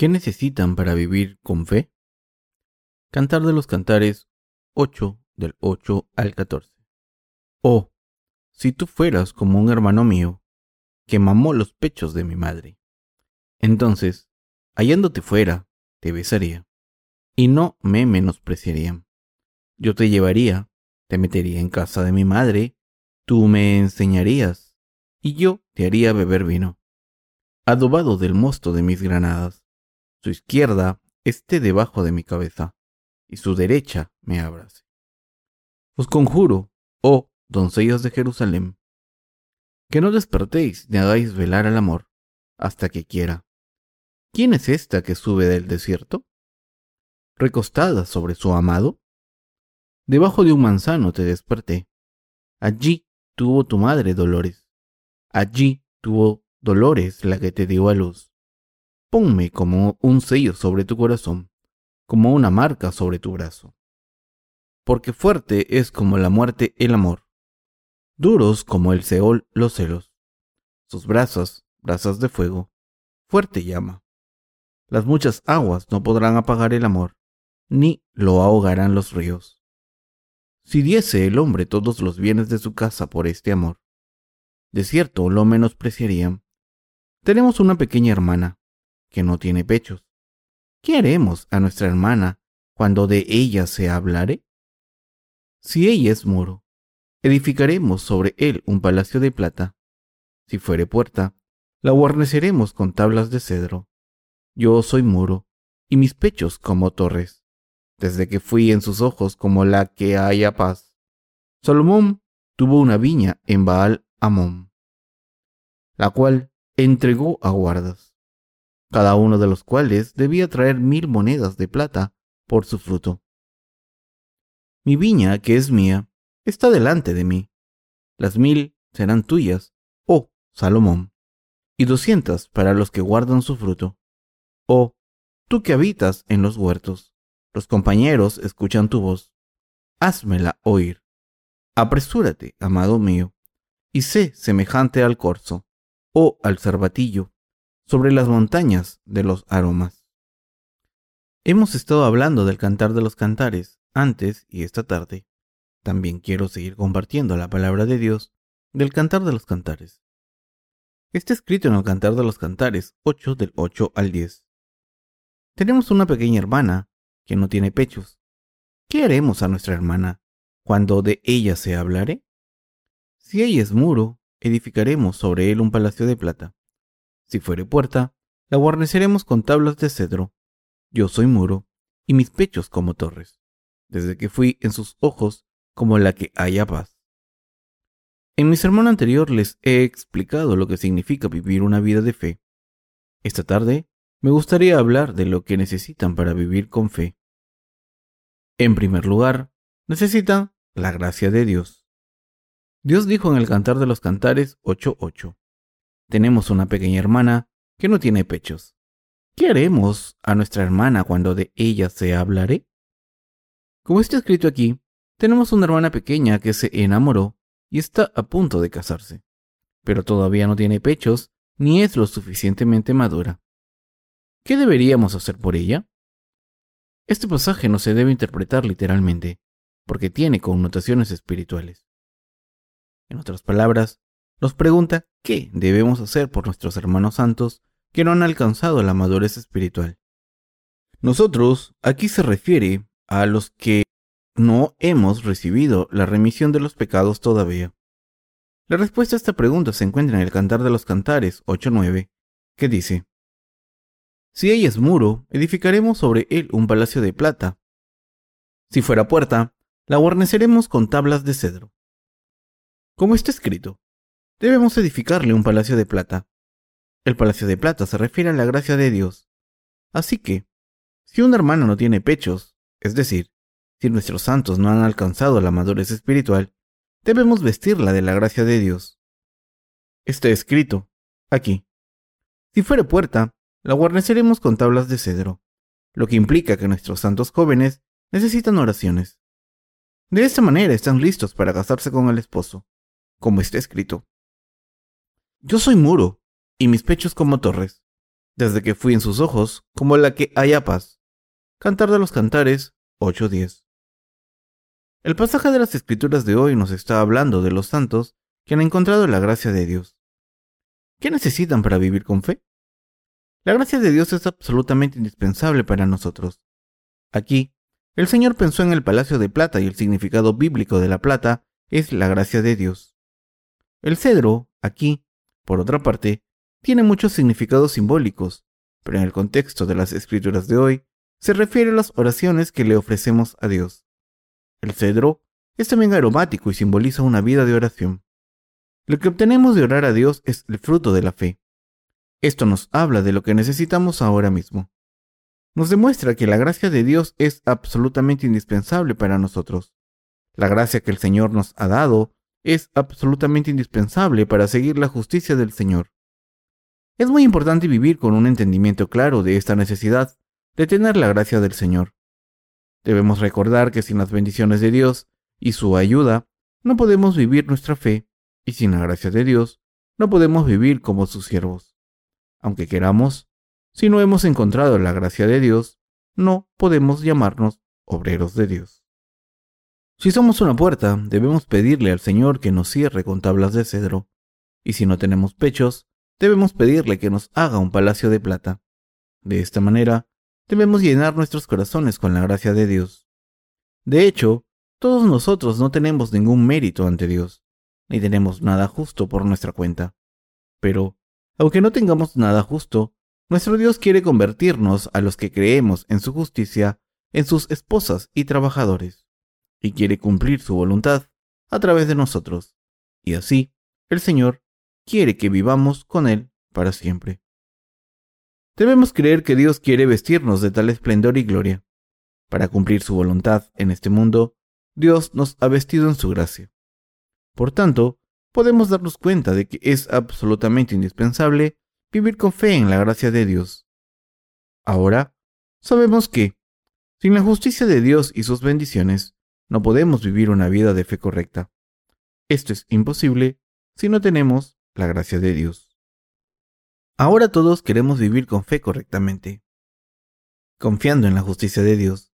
¿Qué necesitan para vivir con fe? Cantar de los Cantares 8 del 8 al 14. Oh, si tú fueras como un hermano mío, que mamó los pechos de mi madre, entonces, hallándote fuera, te besaría, y no me menospreciarían. Yo te llevaría, te metería en casa de mi madre, tú me enseñarías, y yo te haría beber vino, adobado del mosto de mis granadas su izquierda esté debajo de mi cabeza, y su derecha me abrace. Os conjuro, oh doncellas de Jerusalén, que no despertéis ni hagáis velar al amor hasta que quiera. ¿Quién es esta que sube del desierto? ¿Recostada sobre su amado? Debajo de un manzano te desperté. Allí tuvo tu madre dolores. Allí tuvo dolores la que te dio a luz. Ponme como un sello sobre tu corazón, como una marca sobre tu brazo. Porque fuerte es como la muerte el amor, duros como el Seol los celos. Sus brazos, brasas de fuego, fuerte llama. Las muchas aguas no podrán apagar el amor, ni lo ahogarán los ríos. Si diese el hombre todos los bienes de su casa por este amor, de cierto lo menospreciarían. Tenemos una pequeña hermana, que no tiene pechos. ¿Qué haremos a nuestra hermana cuando de ella se hablare? Si ella es muro, edificaremos sobre él un palacio de plata. Si fuere puerta, la guarneceremos con tablas de cedro. Yo soy muro, y mis pechos como torres, desde que fui en sus ojos como la que haya paz. Salomón tuvo una viña en Baal Amón, la cual entregó a guardas cada uno de los cuales debía traer mil monedas de plata por su fruto. Mi viña, que es mía, está delante de mí. Las mil serán tuyas, oh Salomón, y doscientas para los que guardan su fruto. Oh, tú que habitas en los huertos, los compañeros escuchan tu voz. Házmela oír. Apresúrate, amado mío, y sé semejante al corzo, o al cervatillo, sobre las montañas de los aromas. Hemos estado hablando del cantar de los cantares antes y esta tarde. También quiero seguir compartiendo la palabra de Dios del cantar de los cantares. Está escrito en el cantar de los cantares 8 del 8 al 10. Tenemos una pequeña hermana que no tiene pechos. ¿Qué haremos a nuestra hermana cuando de ella se hablare? Si ella es muro, edificaremos sobre él un palacio de plata. Si fuere puerta, la guarneceremos con tablas de cedro. Yo soy muro, y mis pechos como torres, desde que fui en sus ojos como la que haya paz. En mi sermón anterior les he explicado lo que significa vivir una vida de fe. Esta tarde me gustaría hablar de lo que necesitan para vivir con fe. En primer lugar, necesitan la gracia de Dios. Dios dijo en el Cantar de los Cantares 8.8, tenemos una pequeña hermana que no tiene pechos. ¿Qué haremos a nuestra hermana cuando de ella se hablaré? Como está escrito aquí, tenemos una hermana pequeña que se enamoró y está a punto de casarse, pero todavía no tiene pechos ni es lo suficientemente madura. ¿Qué deberíamos hacer por ella? Este pasaje no se debe interpretar literalmente, porque tiene connotaciones espirituales. En otras palabras, nos pregunta qué debemos hacer por nuestros hermanos santos que no han alcanzado la madurez espiritual. Nosotros aquí se refiere a los que no hemos recibido la remisión de los pecados todavía. La respuesta a esta pregunta se encuentra en el Cantar de los Cantares 8.9, que dice, Si ella es muro, edificaremos sobre él un palacio de plata. Si fuera puerta, la guarneceremos con tablas de cedro. Como está escrito, debemos edificarle un palacio de plata. El palacio de plata se refiere a la gracia de Dios. Así que, si un hermano no tiene pechos, es decir, si nuestros santos no han alcanzado la madurez espiritual, debemos vestirla de la gracia de Dios. Está escrito, aquí. Si fuere puerta, la guarneceremos con tablas de cedro, lo que implica que nuestros santos jóvenes necesitan oraciones. De esta manera están listos para casarse con el esposo, como está escrito. Yo soy muro, y mis pechos como torres, desde que fui en sus ojos, como la que haya paz. Cantar de los Cantares 8.10. El pasaje de las Escrituras de hoy nos está hablando de los santos que han encontrado la gracia de Dios. ¿Qué necesitan para vivir con fe? La gracia de Dios es absolutamente indispensable para nosotros. Aquí, el Señor pensó en el palacio de plata y el significado bíblico de la plata es la gracia de Dios. El cedro, aquí, por otra parte, tiene muchos significados simbólicos, pero en el contexto de las escrituras de hoy, se refiere a las oraciones que le ofrecemos a Dios. El cedro es también aromático y simboliza una vida de oración. Lo que obtenemos de orar a Dios es el fruto de la fe. Esto nos habla de lo que necesitamos ahora mismo. Nos demuestra que la gracia de Dios es absolutamente indispensable para nosotros. La gracia que el Señor nos ha dado es absolutamente indispensable para seguir la justicia del Señor. Es muy importante vivir con un entendimiento claro de esta necesidad de tener la gracia del Señor. Debemos recordar que sin las bendiciones de Dios y su ayuda, no podemos vivir nuestra fe, y sin la gracia de Dios, no podemos vivir como sus siervos. Aunque queramos, si no hemos encontrado la gracia de Dios, no podemos llamarnos obreros de Dios. Si somos una puerta, debemos pedirle al Señor que nos cierre con tablas de cedro, y si no tenemos pechos, debemos pedirle que nos haga un palacio de plata. De esta manera, debemos llenar nuestros corazones con la gracia de Dios. De hecho, todos nosotros no tenemos ningún mérito ante Dios, ni tenemos nada justo por nuestra cuenta. Pero, aunque no tengamos nada justo, nuestro Dios quiere convertirnos a los que creemos en su justicia en sus esposas y trabajadores y quiere cumplir su voluntad a través de nosotros. Y así, el Señor quiere que vivamos con Él para siempre. Debemos creer que Dios quiere vestirnos de tal esplendor y gloria. Para cumplir su voluntad en este mundo, Dios nos ha vestido en su gracia. Por tanto, podemos darnos cuenta de que es absolutamente indispensable vivir con fe en la gracia de Dios. Ahora, sabemos que, sin la justicia de Dios y sus bendiciones, no podemos vivir una vida de fe correcta. Esto es imposible si no tenemos la gracia de Dios. Ahora todos queremos vivir con fe correctamente, confiando en la justicia de Dios.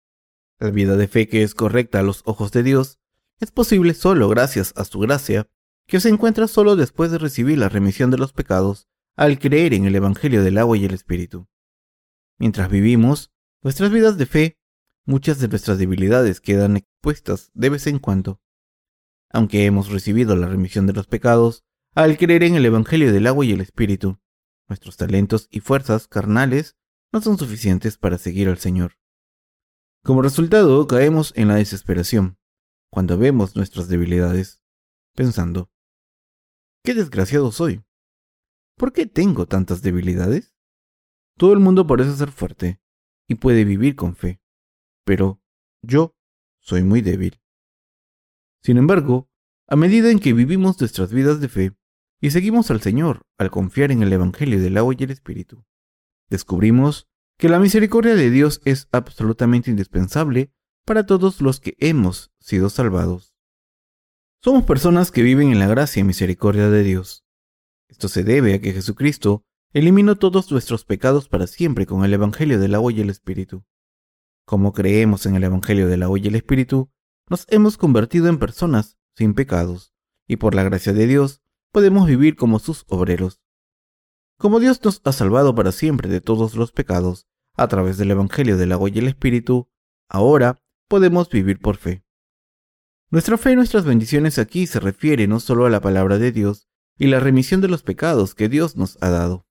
La vida de fe que es correcta a los ojos de Dios es posible solo gracias a su gracia, que se encuentra solo después de recibir la remisión de los pecados al creer en el Evangelio del agua y el Espíritu. Mientras vivimos nuestras vidas de fe, muchas de nuestras debilidades quedan expuestas de vez en cuando. Aunque hemos recibido la remisión de los pecados, al creer en el Evangelio del agua y el Espíritu, nuestros talentos y fuerzas carnales no son suficientes para seguir al Señor. Como resultado, caemos en la desesperación cuando vemos nuestras debilidades, pensando, ¿qué desgraciado soy? ¿Por qué tengo tantas debilidades? Todo el mundo parece ser fuerte y puede vivir con fe pero yo soy muy débil. Sin embargo, a medida en que vivimos nuestras vidas de fe y seguimos al Señor al confiar en el Evangelio del agua y el Espíritu, descubrimos que la misericordia de Dios es absolutamente indispensable para todos los que hemos sido salvados. Somos personas que viven en la gracia y misericordia de Dios. Esto se debe a que Jesucristo eliminó todos nuestros pecados para siempre con el Evangelio del agua y el Espíritu. Como creemos en el Evangelio del agua y el Espíritu, nos hemos convertido en personas sin pecados, y por la gracia de Dios podemos vivir como sus obreros. Como Dios nos ha salvado para siempre de todos los pecados, a través del Evangelio del agua y el Espíritu, ahora podemos vivir por fe. Nuestra fe y nuestras bendiciones aquí se refiere no solo a la palabra de Dios y la remisión de los pecados que Dios nos ha dado,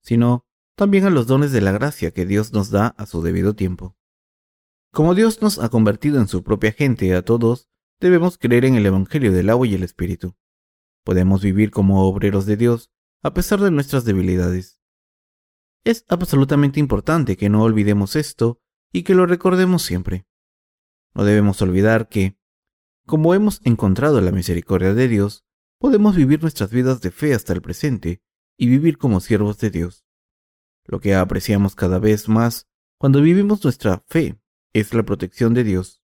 sino también a los dones de la gracia que Dios nos da a su debido tiempo. Como Dios nos ha convertido en su propia gente a todos, debemos creer en el Evangelio del agua y el Espíritu. Podemos vivir como obreros de Dios a pesar de nuestras debilidades. Es absolutamente importante que no olvidemos esto y que lo recordemos siempre. No debemos olvidar que, como hemos encontrado la misericordia de Dios, podemos vivir nuestras vidas de fe hasta el presente y vivir como siervos de Dios. Lo que apreciamos cada vez más cuando vivimos nuestra fe es la protección de Dios.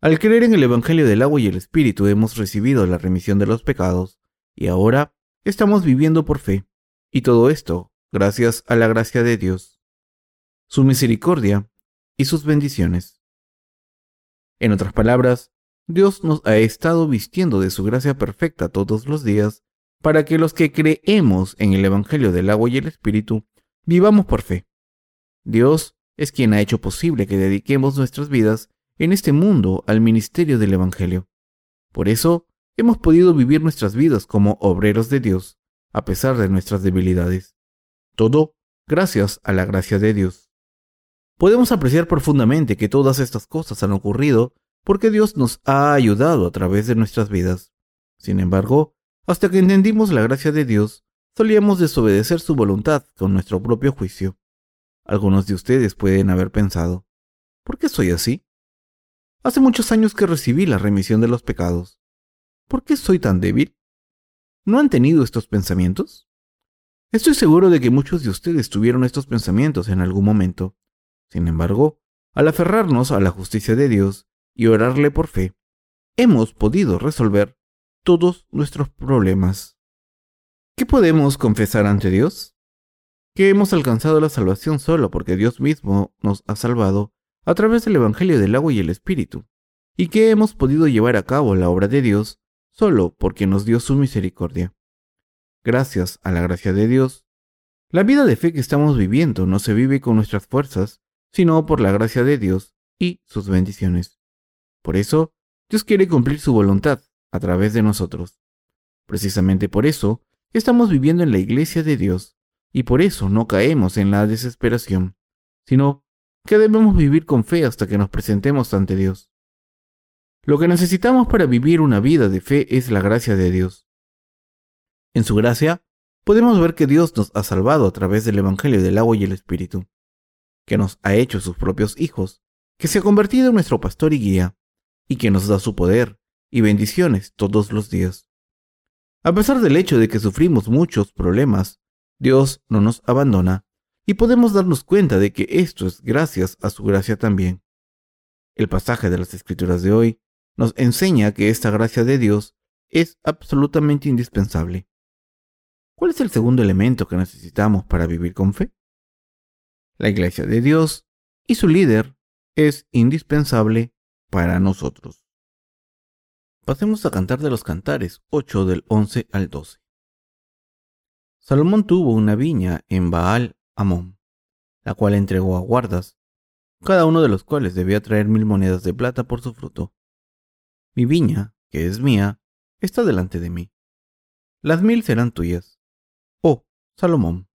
Al creer en el Evangelio del agua y el Espíritu hemos recibido la remisión de los pecados, y ahora estamos viviendo por fe, y todo esto gracias a la gracia de Dios, su misericordia y sus bendiciones. En otras palabras, Dios nos ha estado vistiendo de su gracia perfecta todos los días para que los que creemos en el Evangelio del agua y el Espíritu vivamos por fe. Dios es quien ha hecho posible que dediquemos nuestras vidas en este mundo al ministerio del Evangelio. Por eso, hemos podido vivir nuestras vidas como obreros de Dios, a pesar de nuestras debilidades. Todo gracias a la gracia de Dios. Podemos apreciar profundamente que todas estas cosas han ocurrido porque Dios nos ha ayudado a través de nuestras vidas. Sin embargo, hasta que entendimos la gracia de Dios, solíamos desobedecer su voluntad con nuestro propio juicio. Algunos de ustedes pueden haber pensado, ¿por qué soy así? Hace muchos años que recibí la remisión de los pecados. ¿Por qué soy tan débil? ¿No han tenido estos pensamientos? Estoy seguro de que muchos de ustedes tuvieron estos pensamientos en algún momento. Sin embargo, al aferrarnos a la justicia de Dios y orarle por fe, hemos podido resolver todos nuestros problemas. ¿Qué podemos confesar ante Dios? Que hemos alcanzado la salvación solo porque Dios mismo nos ha salvado a través del Evangelio del agua y el Espíritu, y que hemos podido llevar a cabo la obra de Dios solo porque nos dio su misericordia. Gracias a la gracia de Dios, la vida de fe que estamos viviendo no se vive con nuestras fuerzas, sino por la gracia de Dios y sus bendiciones. Por eso, Dios quiere cumplir su voluntad a través de nosotros. Precisamente por eso, estamos viviendo en la iglesia de Dios, y por eso no caemos en la desesperación, sino que debemos vivir con fe hasta que nos presentemos ante Dios. Lo que necesitamos para vivir una vida de fe es la gracia de Dios. En su gracia, podemos ver que Dios nos ha salvado a través del Evangelio del agua y el Espíritu, que nos ha hecho sus propios hijos, que se ha convertido en nuestro pastor y guía, y que nos da su poder y bendiciones todos los días. A pesar del hecho de que sufrimos muchos problemas, Dios no nos abandona y podemos darnos cuenta de que esto es gracias a su gracia también. El pasaje de las Escrituras de hoy nos enseña que esta gracia de Dios es absolutamente indispensable. ¿Cuál es el segundo elemento que necesitamos para vivir con fe? La iglesia de Dios y su líder es indispensable para nosotros. Pasemos a cantar de los cantares 8 del 11 al 12. Salomón tuvo una viña en Baal Amón, la cual entregó a guardas, cada uno de los cuales debía traer mil monedas de plata por su fruto. Mi viña, que es mía, está delante de mí. Las mil serán tuyas, oh Salomón,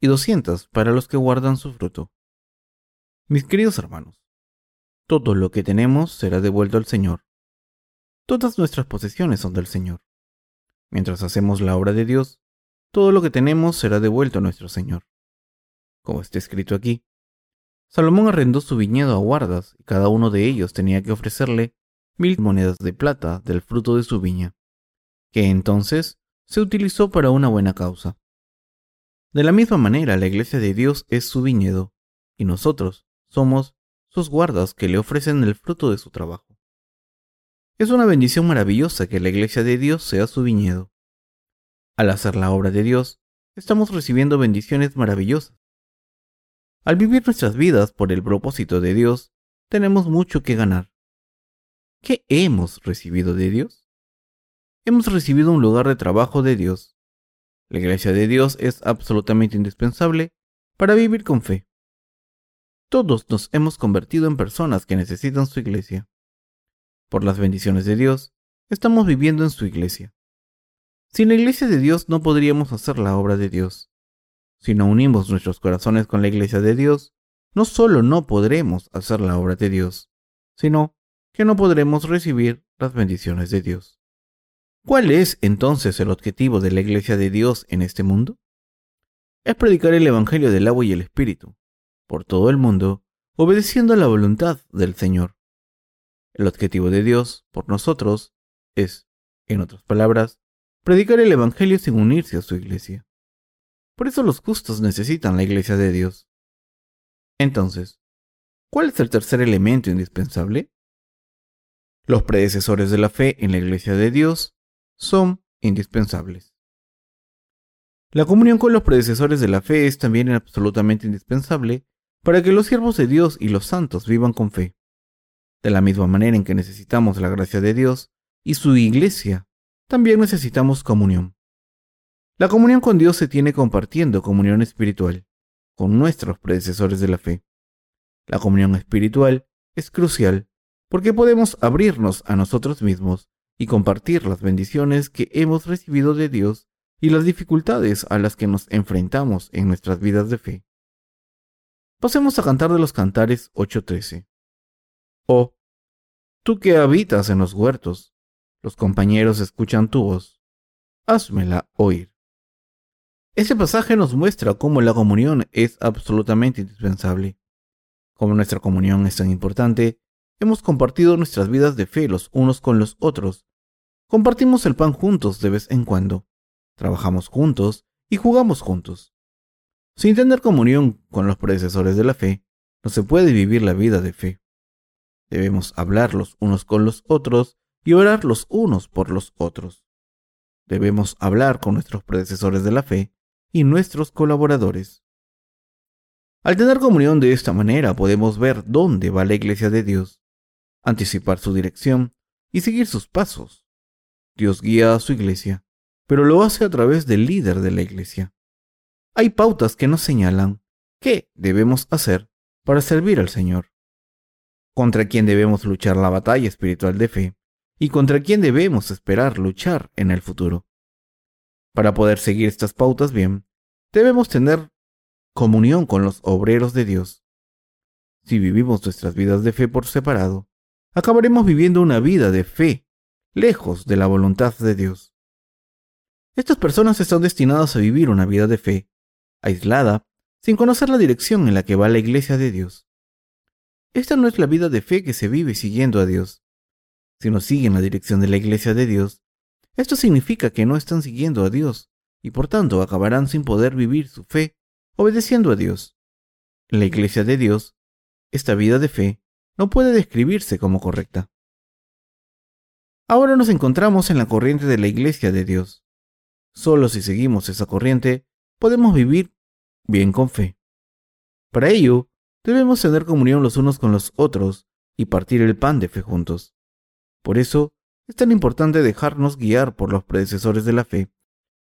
y doscientas para los que guardan su fruto. Mis queridos hermanos, todo lo que tenemos será devuelto al Señor. Todas nuestras posesiones son del Señor. Mientras hacemos la obra de Dios, todo lo que tenemos será devuelto a nuestro Señor. Como está escrito aquí, Salomón arrendó su viñedo a guardas y cada uno de ellos tenía que ofrecerle mil monedas de plata del fruto de su viña, que entonces se utilizó para una buena causa. De la misma manera, la iglesia de Dios es su viñedo, y nosotros somos sus guardas que le ofrecen el fruto de su trabajo. Es una bendición maravillosa que la iglesia de Dios sea su viñedo. Al hacer la obra de Dios, estamos recibiendo bendiciones maravillosas. Al vivir nuestras vidas por el propósito de Dios, tenemos mucho que ganar. ¿Qué hemos recibido de Dios? Hemos recibido un lugar de trabajo de Dios. La iglesia de Dios es absolutamente indispensable para vivir con fe. Todos nos hemos convertido en personas que necesitan su iglesia. Por las bendiciones de Dios, estamos viviendo en su iglesia. Sin la iglesia de Dios no podríamos hacer la obra de Dios. Si no unimos nuestros corazones con la iglesia de Dios, no solo no podremos hacer la obra de Dios, sino que no podremos recibir las bendiciones de Dios. ¿Cuál es entonces el objetivo de la Iglesia de Dios en este mundo? Es predicar el Evangelio del agua y el Espíritu, por todo el mundo, obedeciendo a la voluntad del Señor. El objetivo de Dios por nosotros es, en otras palabras, predicar el Evangelio sin unirse a su iglesia. Por eso los justos necesitan la iglesia de Dios. Entonces, ¿cuál es el tercer elemento indispensable? Los predecesores de la fe en la Iglesia de Dios son indispensables. La comunión con los predecesores de la fe es también absolutamente indispensable para que los siervos de Dios y los santos vivan con fe. De la misma manera en que necesitamos la gracia de Dios y su iglesia, también necesitamos comunión. La comunión con Dios se tiene compartiendo comunión espiritual con nuestros predecesores de la fe. La comunión espiritual es crucial porque podemos abrirnos a nosotros mismos y compartir las bendiciones que hemos recibido de Dios y las dificultades a las que nos enfrentamos en nuestras vidas de fe. Pasemos a cantar de los cantares 8.13. Oh, tú que habitas en los huertos, los compañeros escuchan tu voz, házmela oír. Este pasaje nos muestra cómo la comunión es absolutamente indispensable. Como nuestra comunión es tan importante, hemos compartido nuestras vidas de fe los unos con los otros. Compartimos el pan juntos de vez en cuando, trabajamos juntos y jugamos juntos. Sin tener comunión con los predecesores de la fe, no se puede vivir la vida de fe. Debemos hablar los unos con los otros y orar los unos por los otros. Debemos hablar con nuestros predecesores de la fe y nuestros colaboradores. Al tener comunión de esta manera podemos ver dónde va la iglesia de Dios, anticipar su dirección y seguir sus pasos. Dios guía a su iglesia, pero lo hace a través del líder de la iglesia. Hay pautas que nos señalan qué debemos hacer para servir al Señor contra quién debemos luchar la batalla espiritual de fe y contra quién debemos esperar luchar en el futuro. Para poder seguir estas pautas bien, debemos tener comunión con los obreros de Dios. Si vivimos nuestras vidas de fe por separado, acabaremos viviendo una vida de fe lejos de la voluntad de Dios. Estas personas están destinadas a vivir una vida de fe, aislada, sin conocer la dirección en la que va la iglesia de Dios. Esta no es la vida de fe que se vive siguiendo a Dios. Si no siguen la dirección de la iglesia de Dios, esto significa que no están siguiendo a Dios y por tanto acabarán sin poder vivir su fe obedeciendo a Dios. En la iglesia de Dios, esta vida de fe no puede describirse como correcta. Ahora nos encontramos en la corriente de la iglesia de Dios. Solo si seguimos esa corriente podemos vivir bien con fe. Para ello, Debemos tener comunión los unos con los otros y partir el pan de fe juntos. Por eso, es tan importante dejarnos guiar por los predecesores de la fe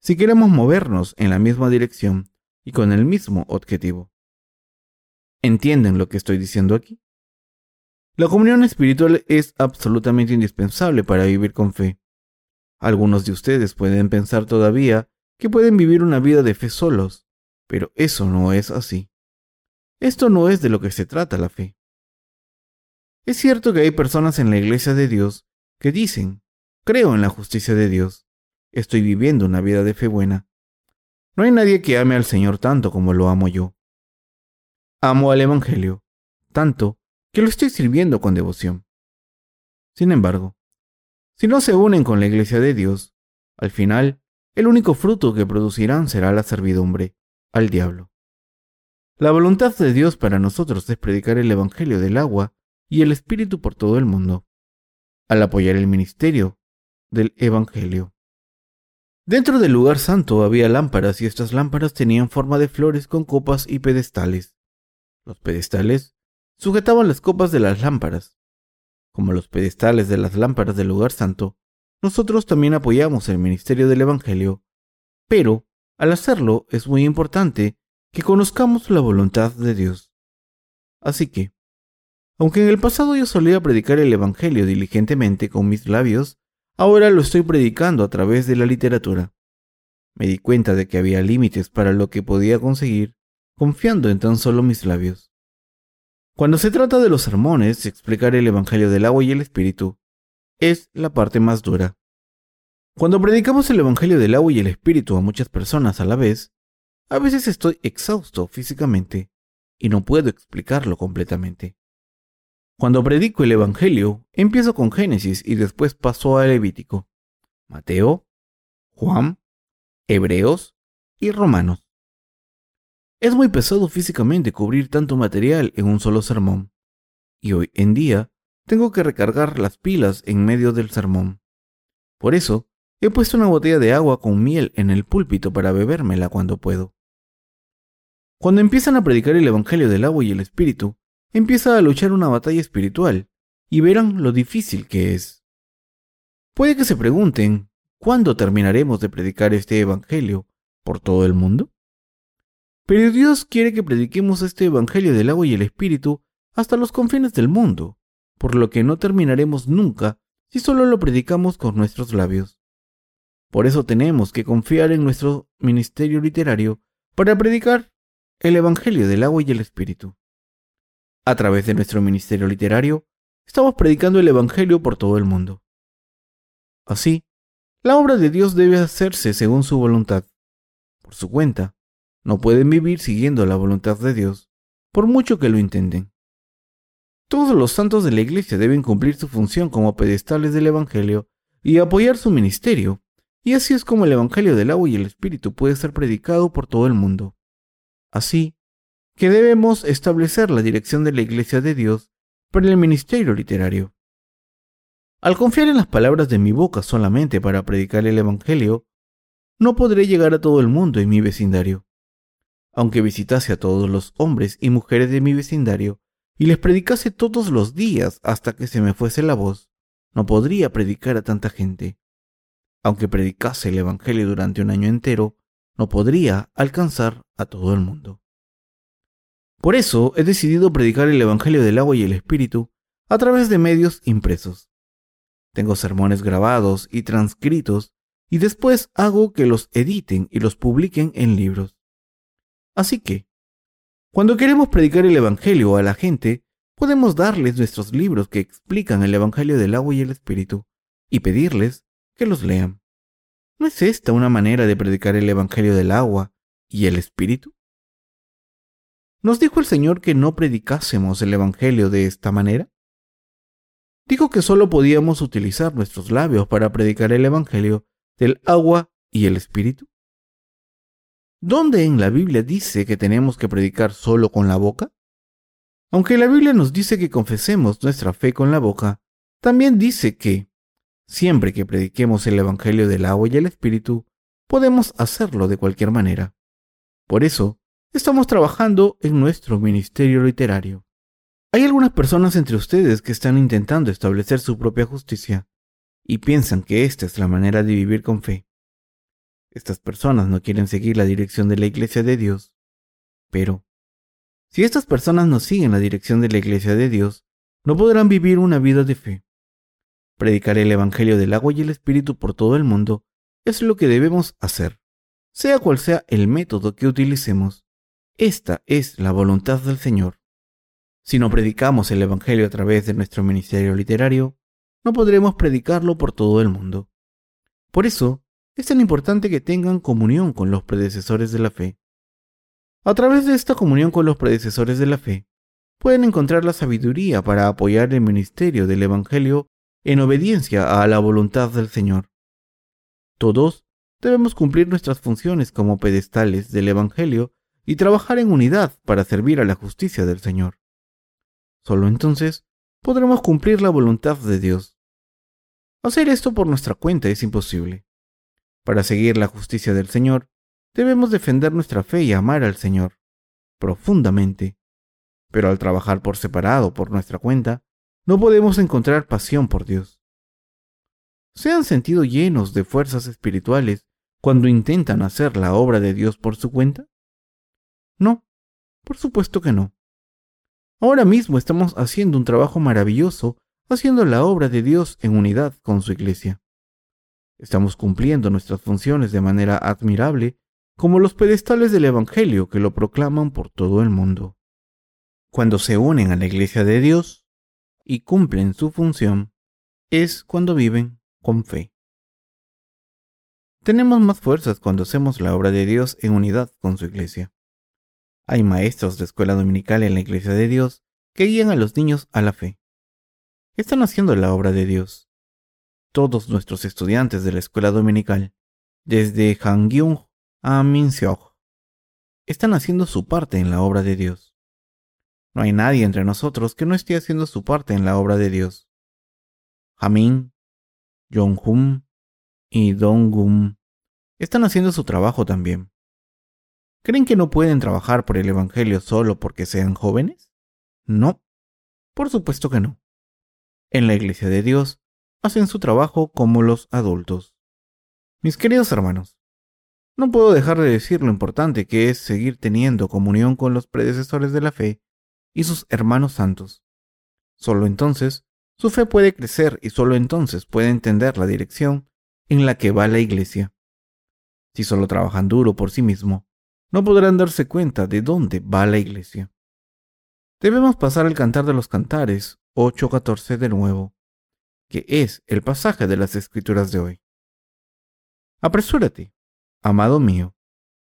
si queremos movernos en la misma dirección y con el mismo objetivo. ¿Entienden lo que estoy diciendo aquí? La comunión espiritual es absolutamente indispensable para vivir con fe. Algunos de ustedes pueden pensar todavía que pueden vivir una vida de fe solos, pero eso no es así. Esto no es de lo que se trata la fe. Es cierto que hay personas en la iglesia de Dios que dicen, creo en la justicia de Dios, estoy viviendo una vida de fe buena. No hay nadie que ame al Señor tanto como lo amo yo. Amo al Evangelio, tanto que lo estoy sirviendo con devoción. Sin embargo, si no se unen con la iglesia de Dios, al final, el único fruto que producirán será la servidumbre al diablo. La voluntad de Dios para nosotros es predicar el Evangelio del agua y el Espíritu por todo el mundo, al apoyar el ministerio del Evangelio. Dentro del lugar santo había lámparas y estas lámparas tenían forma de flores con copas y pedestales. Los pedestales sujetaban las copas de las lámparas. Como los pedestales de las lámparas del lugar santo, nosotros también apoyamos el ministerio del Evangelio, pero al hacerlo es muy importante que conozcamos la voluntad de Dios. Así que, aunque en el pasado yo solía predicar el Evangelio diligentemente con mis labios, ahora lo estoy predicando a través de la literatura. Me di cuenta de que había límites para lo que podía conseguir confiando en tan solo mis labios. Cuando se trata de los sermones, explicar el Evangelio del agua y el Espíritu es la parte más dura. Cuando predicamos el Evangelio del agua y el Espíritu a muchas personas a la vez, a veces estoy exhausto físicamente y no puedo explicarlo completamente. Cuando predico el Evangelio, empiezo con Génesis y después paso a Levítico, Mateo, Juan, Hebreos y Romanos. Es muy pesado físicamente cubrir tanto material en un solo sermón, y hoy en día tengo que recargar las pilas en medio del sermón. Por eso, He puesto una botella de agua con miel en el púlpito para bebérmela cuando puedo. Cuando empiezan a predicar el Evangelio del agua y el Espíritu, empieza a luchar una batalla espiritual, y verán lo difícil que es. Puede que se pregunten, ¿cuándo terminaremos de predicar este Evangelio por todo el mundo? Pero Dios quiere que prediquemos este Evangelio del agua y el Espíritu hasta los confines del mundo, por lo que no terminaremos nunca si solo lo predicamos con nuestros labios. Por eso tenemos que confiar en nuestro ministerio literario para predicar el Evangelio del agua y el Espíritu. A través de nuestro ministerio literario, estamos predicando el Evangelio por todo el mundo. Así, la obra de Dios debe hacerse según su voluntad. Por su cuenta, no pueden vivir siguiendo la voluntad de Dios, por mucho que lo intenten. Todos los santos de la Iglesia deben cumplir su función como pedestales del Evangelio y apoyar su ministerio y así es como el Evangelio del agua y el Espíritu puede ser predicado por todo el mundo. Así que debemos establecer la dirección de la Iglesia de Dios para el ministerio literario. Al confiar en las palabras de mi boca solamente para predicar el Evangelio, no podré llegar a todo el mundo en mi vecindario. Aunque visitase a todos los hombres y mujeres de mi vecindario y les predicase todos los días hasta que se me fuese la voz, no podría predicar a tanta gente aunque predicase el Evangelio durante un año entero, no podría alcanzar a todo el mundo. Por eso he decidido predicar el Evangelio del agua y el Espíritu a través de medios impresos. Tengo sermones grabados y transcritos y después hago que los editen y los publiquen en libros. Así que, cuando queremos predicar el Evangelio a la gente, podemos darles nuestros libros que explican el Evangelio del agua y el Espíritu y pedirles que los lean. ¿No es esta una manera de predicar el Evangelio del agua y el Espíritu? ¿Nos dijo el Señor que no predicásemos el Evangelio de esta manera? Dijo que solo podíamos utilizar nuestros labios para predicar el Evangelio del agua y el Espíritu. ¿Dónde en la Biblia dice que tenemos que predicar solo con la boca? Aunque la Biblia nos dice que confesemos nuestra fe con la boca, también dice que Siempre que prediquemos el Evangelio del agua y el Espíritu, podemos hacerlo de cualquier manera. Por eso, estamos trabajando en nuestro ministerio literario. Hay algunas personas entre ustedes que están intentando establecer su propia justicia y piensan que esta es la manera de vivir con fe. Estas personas no quieren seguir la dirección de la Iglesia de Dios. Pero, si estas personas no siguen la dirección de la Iglesia de Dios, no podrán vivir una vida de fe. Predicar el Evangelio del agua y el Espíritu por todo el mundo es lo que debemos hacer, sea cual sea el método que utilicemos. Esta es la voluntad del Señor. Si no predicamos el Evangelio a través de nuestro ministerio literario, no podremos predicarlo por todo el mundo. Por eso, es tan importante que tengan comunión con los predecesores de la fe. A través de esta comunión con los predecesores de la fe, pueden encontrar la sabiduría para apoyar el ministerio del Evangelio en obediencia a la voluntad del Señor. Todos debemos cumplir nuestras funciones como pedestales del Evangelio y trabajar en unidad para servir a la justicia del Señor. Solo entonces podremos cumplir la voluntad de Dios. Hacer esto por nuestra cuenta es imposible. Para seguir la justicia del Señor, debemos defender nuestra fe y amar al Señor profundamente. Pero al trabajar por separado por nuestra cuenta, no podemos encontrar pasión por Dios. ¿Se han sentido llenos de fuerzas espirituales cuando intentan hacer la obra de Dios por su cuenta? No, por supuesto que no. Ahora mismo estamos haciendo un trabajo maravilloso haciendo la obra de Dios en unidad con su iglesia. Estamos cumpliendo nuestras funciones de manera admirable como los pedestales del Evangelio que lo proclaman por todo el mundo. Cuando se unen a la iglesia de Dios, y cumplen su función es cuando viven con fe. Tenemos más fuerzas cuando hacemos la obra de Dios en unidad con su iglesia. Hay maestros de escuela dominical en la iglesia de Dios que guían a los niños a la fe. Están haciendo la obra de Dios. Todos nuestros estudiantes de la escuela dominical, desde Hangyung a Minseok, están haciendo su parte en la obra de Dios. No hay nadie entre nosotros que no esté haciendo su parte en la obra de Dios. Jamin, Jong-hum, y Dongum están haciendo su trabajo también. ¿Creen que no pueden trabajar por el Evangelio solo porque sean jóvenes? No, por supuesto que no. En la Iglesia de Dios hacen su trabajo como los adultos. Mis queridos hermanos, no puedo dejar de decir lo importante que es seguir teniendo comunión con los predecesores de la fe y sus hermanos santos. Solo entonces su fe puede crecer y solo entonces puede entender la dirección en la que va la iglesia. Si solo trabajan duro por sí mismo, no podrán darse cuenta de dónde va la iglesia. Debemos pasar al cantar de los cantares 8.14 de nuevo, que es el pasaje de las escrituras de hoy. Apresúrate, amado mío,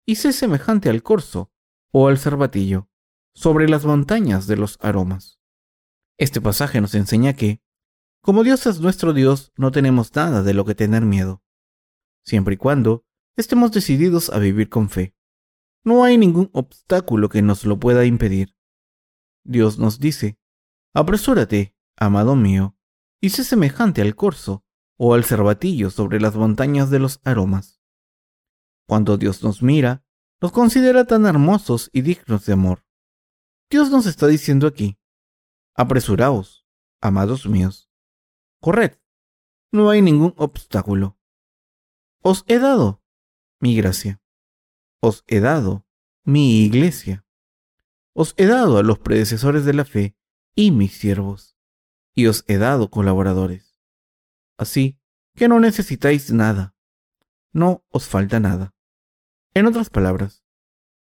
y sé semejante al corzo o al cervatillo sobre las montañas de los aromas. Este pasaje nos enseña que, como Dios es nuestro Dios, no tenemos nada de lo que tener miedo, siempre y cuando estemos decididos a vivir con fe. No hay ningún obstáculo que nos lo pueda impedir. Dios nos dice, apresúrate, amado mío, y sé semejante al corzo o al cervatillo sobre las montañas de los aromas. Cuando Dios nos mira, nos considera tan hermosos y dignos de amor. Dios nos está diciendo aquí, apresuraos, amados míos, corred, no hay ningún obstáculo. Os he dado mi gracia, os he dado mi iglesia, os he dado a los predecesores de la fe y mis siervos, y os he dado colaboradores. Así que no necesitáis nada, no os falta nada. En otras palabras,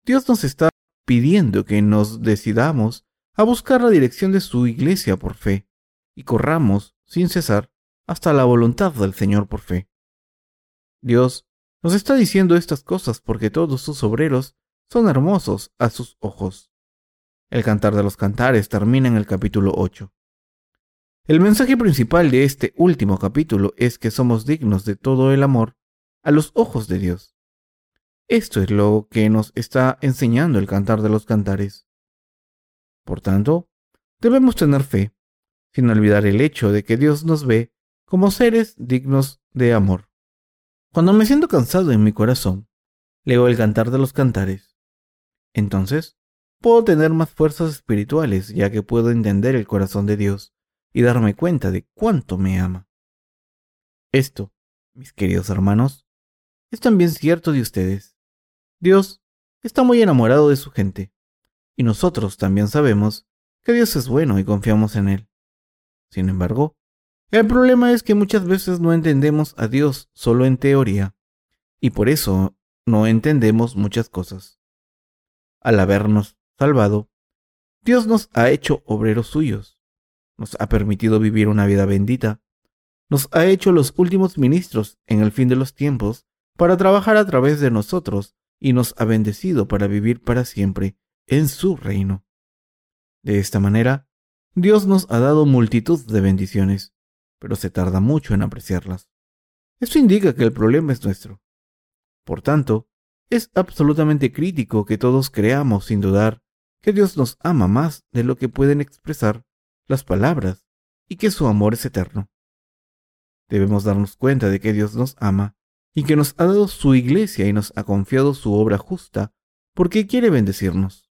Dios nos está pidiendo que nos decidamos a buscar la dirección de su iglesia por fe y corramos sin cesar hasta la voluntad del Señor por fe. Dios nos está diciendo estas cosas porque todos sus obreros son hermosos a sus ojos. El cantar de los cantares termina en el capítulo 8. El mensaje principal de este último capítulo es que somos dignos de todo el amor a los ojos de Dios. Esto es lo que nos está enseñando el cantar de los cantares. Por tanto, debemos tener fe, sin olvidar el hecho de que Dios nos ve como seres dignos de amor. Cuando me siento cansado en mi corazón, leo el cantar de los cantares. Entonces, puedo tener más fuerzas espirituales ya que puedo entender el corazón de Dios y darme cuenta de cuánto me ama. Esto, mis queridos hermanos, es también cierto de ustedes. Dios está muy enamorado de su gente, y nosotros también sabemos que Dios es bueno y confiamos en Él. Sin embargo, el problema es que muchas veces no entendemos a Dios solo en teoría, y por eso no entendemos muchas cosas. Al habernos salvado, Dios nos ha hecho obreros suyos, nos ha permitido vivir una vida bendita, nos ha hecho los últimos ministros en el fin de los tiempos para trabajar a través de nosotros y nos ha bendecido para vivir para siempre en su reino. De esta manera, Dios nos ha dado multitud de bendiciones, pero se tarda mucho en apreciarlas. Esto indica que el problema es nuestro. Por tanto, es absolutamente crítico que todos creamos sin dudar que Dios nos ama más de lo que pueden expresar las palabras y que su amor es eterno. Debemos darnos cuenta de que Dios nos ama y que nos ha dado su iglesia y nos ha confiado su obra justa, porque quiere bendecirnos.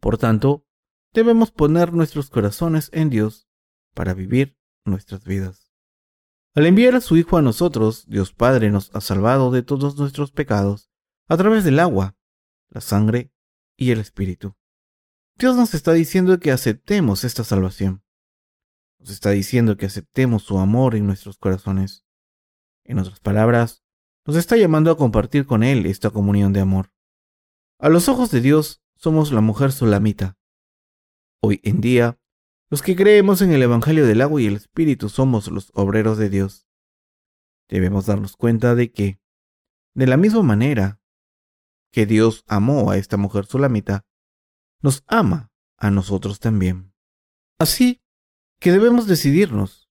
Por tanto, debemos poner nuestros corazones en Dios para vivir nuestras vidas. Al enviar a su Hijo a nosotros, Dios Padre nos ha salvado de todos nuestros pecados a través del agua, la sangre y el Espíritu. Dios nos está diciendo que aceptemos esta salvación. Nos está diciendo que aceptemos su amor en nuestros corazones. En otras palabras, nos está llamando a compartir con Él esta comunión de amor. A los ojos de Dios somos la mujer solamita. Hoy en día, los que creemos en el Evangelio del agua y el Espíritu somos los obreros de Dios. Debemos darnos cuenta de que, de la misma manera que Dios amó a esta mujer solamita, nos ama a nosotros también. Así que debemos decidirnos,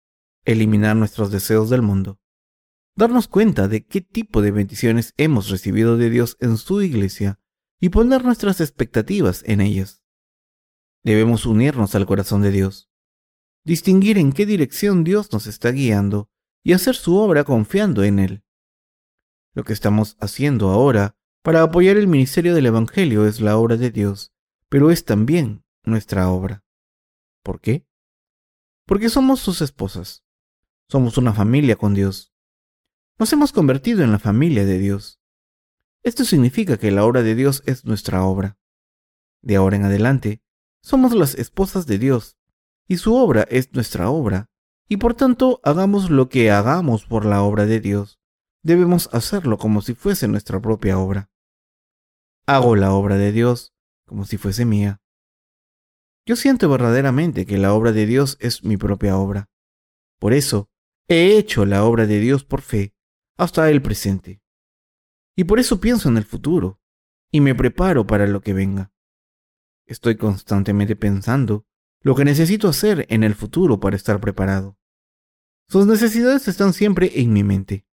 eliminar nuestros deseos del mundo darnos cuenta de qué tipo de bendiciones hemos recibido de Dios en su iglesia y poner nuestras expectativas en ellas. Debemos unirnos al corazón de Dios, distinguir en qué dirección Dios nos está guiando y hacer su obra confiando en Él. Lo que estamos haciendo ahora para apoyar el ministerio del Evangelio es la obra de Dios, pero es también nuestra obra. ¿Por qué? Porque somos sus esposas. Somos una familia con Dios. Nos hemos convertido en la familia de Dios. Esto significa que la obra de Dios es nuestra obra. De ahora en adelante, somos las esposas de Dios, y su obra es nuestra obra, y por tanto hagamos lo que hagamos por la obra de Dios, debemos hacerlo como si fuese nuestra propia obra. Hago la obra de Dios como si fuese mía. Yo siento verdaderamente que la obra de Dios es mi propia obra. Por eso, he hecho la obra de Dios por fe hasta el presente. Y por eso pienso en el futuro y me preparo para lo que venga. Estoy constantemente pensando lo que necesito hacer en el futuro para estar preparado. Sus necesidades están siempre en mi mente,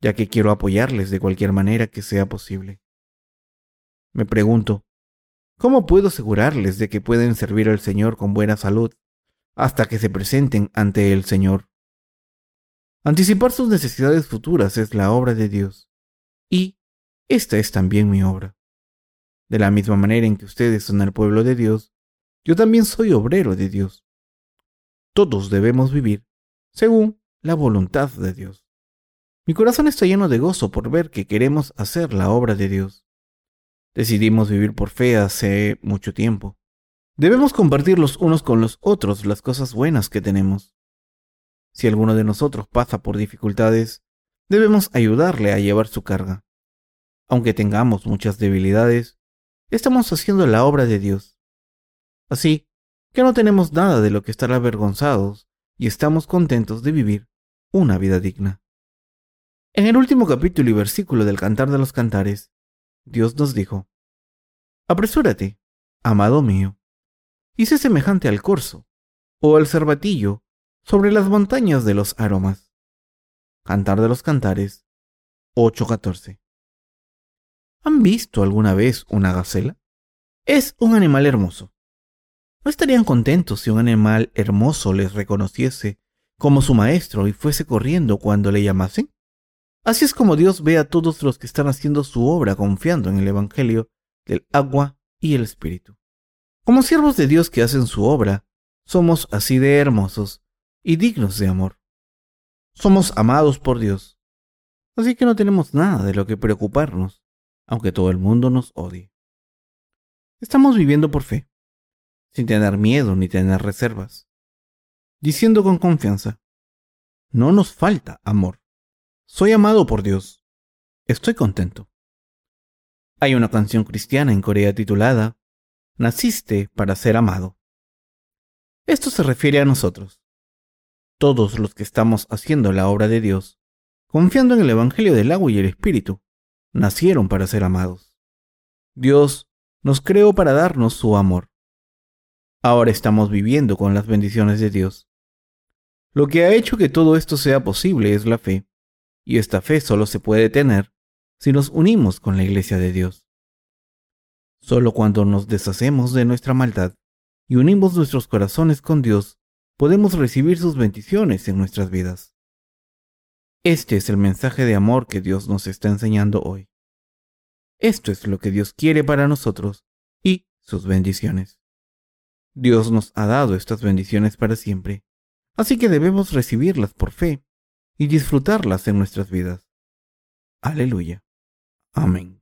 ya que quiero apoyarles de cualquier manera que sea posible. Me pregunto, ¿cómo puedo asegurarles de que pueden servir al Señor con buena salud hasta que se presenten ante el Señor? Anticipar sus necesidades futuras es la obra de Dios, y esta es también mi obra. De la misma manera en que ustedes son el pueblo de Dios, yo también soy obrero de Dios. Todos debemos vivir según la voluntad de Dios. Mi corazón está lleno de gozo por ver que queremos hacer la obra de Dios. Decidimos vivir por fe hace mucho tiempo. Debemos compartir los unos con los otros las cosas buenas que tenemos. Si alguno de nosotros pasa por dificultades, debemos ayudarle a llevar su carga. Aunque tengamos muchas debilidades, estamos haciendo la obra de Dios. Así que no tenemos nada de lo que estar avergonzados y estamos contentos de vivir una vida digna. En el último capítulo y versículo del Cantar de los Cantares, Dios nos dijo, Apresúrate, amado mío, y sé semejante al corzo, o al cervatillo, sobre las montañas de los aromas. Cantar de los Cantares 8:14 ¿Han visto alguna vez una gacela? Es un animal hermoso. ¿No estarían contentos si un animal hermoso les reconociese como su maestro y fuese corriendo cuando le llamasen? Así es como Dios ve a todos los que están haciendo su obra confiando en el Evangelio del agua y el Espíritu. Como siervos de Dios que hacen su obra, somos así de hermosos y dignos de amor. Somos amados por Dios, así que no tenemos nada de lo que preocuparnos aunque todo el mundo nos odie. Estamos viviendo por fe, sin tener miedo ni tener reservas, diciendo con confianza, no nos falta amor. Soy amado por Dios. Estoy contento. Hay una canción cristiana en Corea titulada Naciste para ser amado. Esto se refiere a nosotros, todos los que estamos haciendo la obra de Dios, confiando en el Evangelio del agua y el Espíritu, nacieron para ser amados. Dios nos creó para darnos su amor. Ahora estamos viviendo con las bendiciones de Dios. Lo que ha hecho que todo esto sea posible es la fe, y esta fe solo se puede tener si nos unimos con la iglesia de Dios. Solo cuando nos deshacemos de nuestra maldad y unimos nuestros corazones con Dios, podemos recibir sus bendiciones en nuestras vidas. Este es el mensaje de amor que Dios nos está enseñando hoy. Esto es lo que Dios quiere para nosotros y sus bendiciones. Dios nos ha dado estas bendiciones para siempre, así que debemos recibirlas por fe y disfrutarlas en nuestras vidas. Aleluya. Amén.